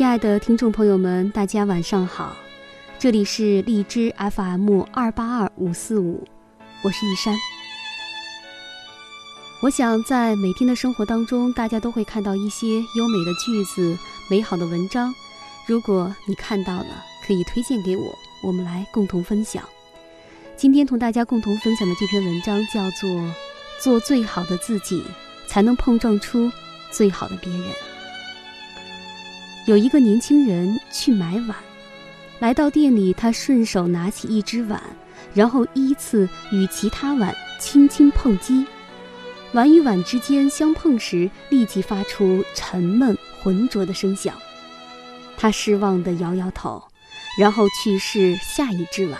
亲爱的听众朋友们，大家晚上好，这里是荔枝 FM 二八二五四五，我是一山。我想在每天的生活当中，大家都会看到一些优美的句子、美好的文章。如果你看到了，可以推荐给我，我们来共同分享。今天同大家共同分享的这篇文章叫做《做最好的自己，才能碰撞出最好的别人》。有一个年轻人去买碗，来到店里，他顺手拿起一只碗，然后依次与其他碗轻轻碰击。碗与碗之间相碰时，立即发出沉闷浑浊的声响。他失望地摇摇头，然后去试下一只碗。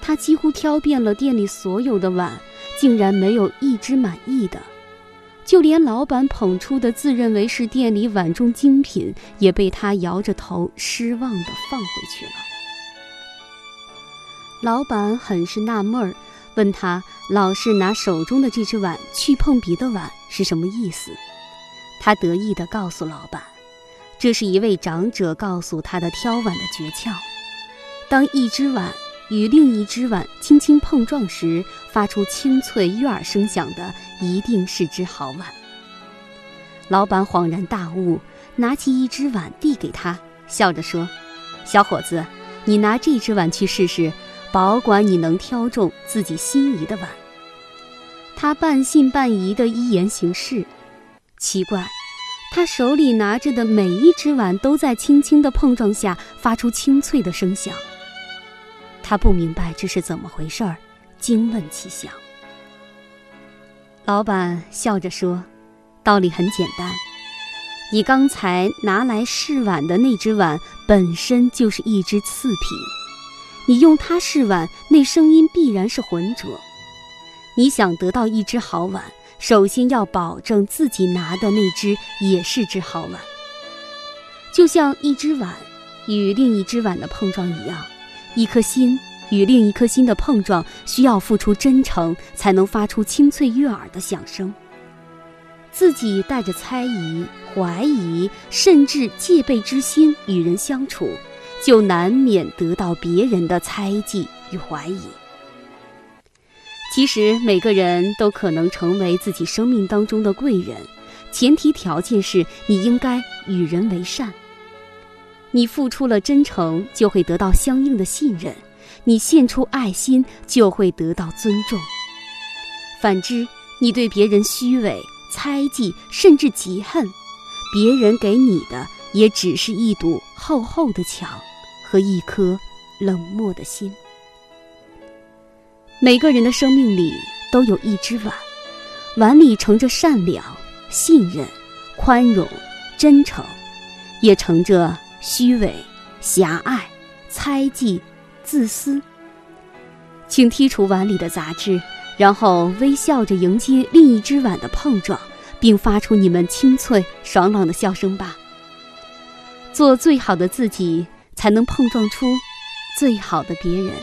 他几乎挑遍了店里所有的碗，竟然没有一只满意的。就连老板捧出的自认为是店里碗中精品，也被他摇着头失望地放回去了。老板很是纳闷儿。问他老是拿手中的这只碗去碰别的碗是什么意思？他得意地告诉老板，这是一位长者告诉他的挑碗的诀窍。当一只碗与另一只碗轻轻碰撞时，发出清脆悦耳声响的，一定是只好碗。老板恍然大悟，拿起一只碗递给他，笑着说：“小伙子，你拿这只碗去试试。”保管你能挑中自己心仪的碗。他半信半疑的依言行事。奇怪，他手里拿着的每一只碗都在轻轻的碰撞下发出清脆的声响。他不明白这是怎么回事儿，惊问其详。老板笑着说：“道理很简单，你刚才拿来试碗的那只碗本身就是一只次品。”你用它试碗，那声音必然是浑浊。你想得到一只好碗，首先要保证自己拿的那只也是只好碗。就像一只碗与另一只碗的碰撞一样，一颗心与另一颗心的碰撞，需要付出真诚，才能发出清脆悦耳的响声。自己带着猜疑、怀疑，甚至戒备之心与人相处。就难免得到别人的猜忌与怀疑。其实每个人都可能成为自己生命当中的贵人，前提条件是你应该与人为善。你付出了真诚，就会得到相应的信任；你献出爱心，就会得到尊重。反之，你对别人虚伪、猜忌，甚至嫉恨，别人给你的也只是一堵厚厚的墙。和一颗冷漠的心。每个人的生命里都有一只碗，碗里盛着善良、信任、宽容、真诚，也盛着虚伪、狭隘、猜忌、自私。请剔除碗里的杂质，然后微笑着迎接另一只碗的碰撞，并发出你们清脆爽朗的笑声吧。做最好的自己。才能碰撞出最好的别人。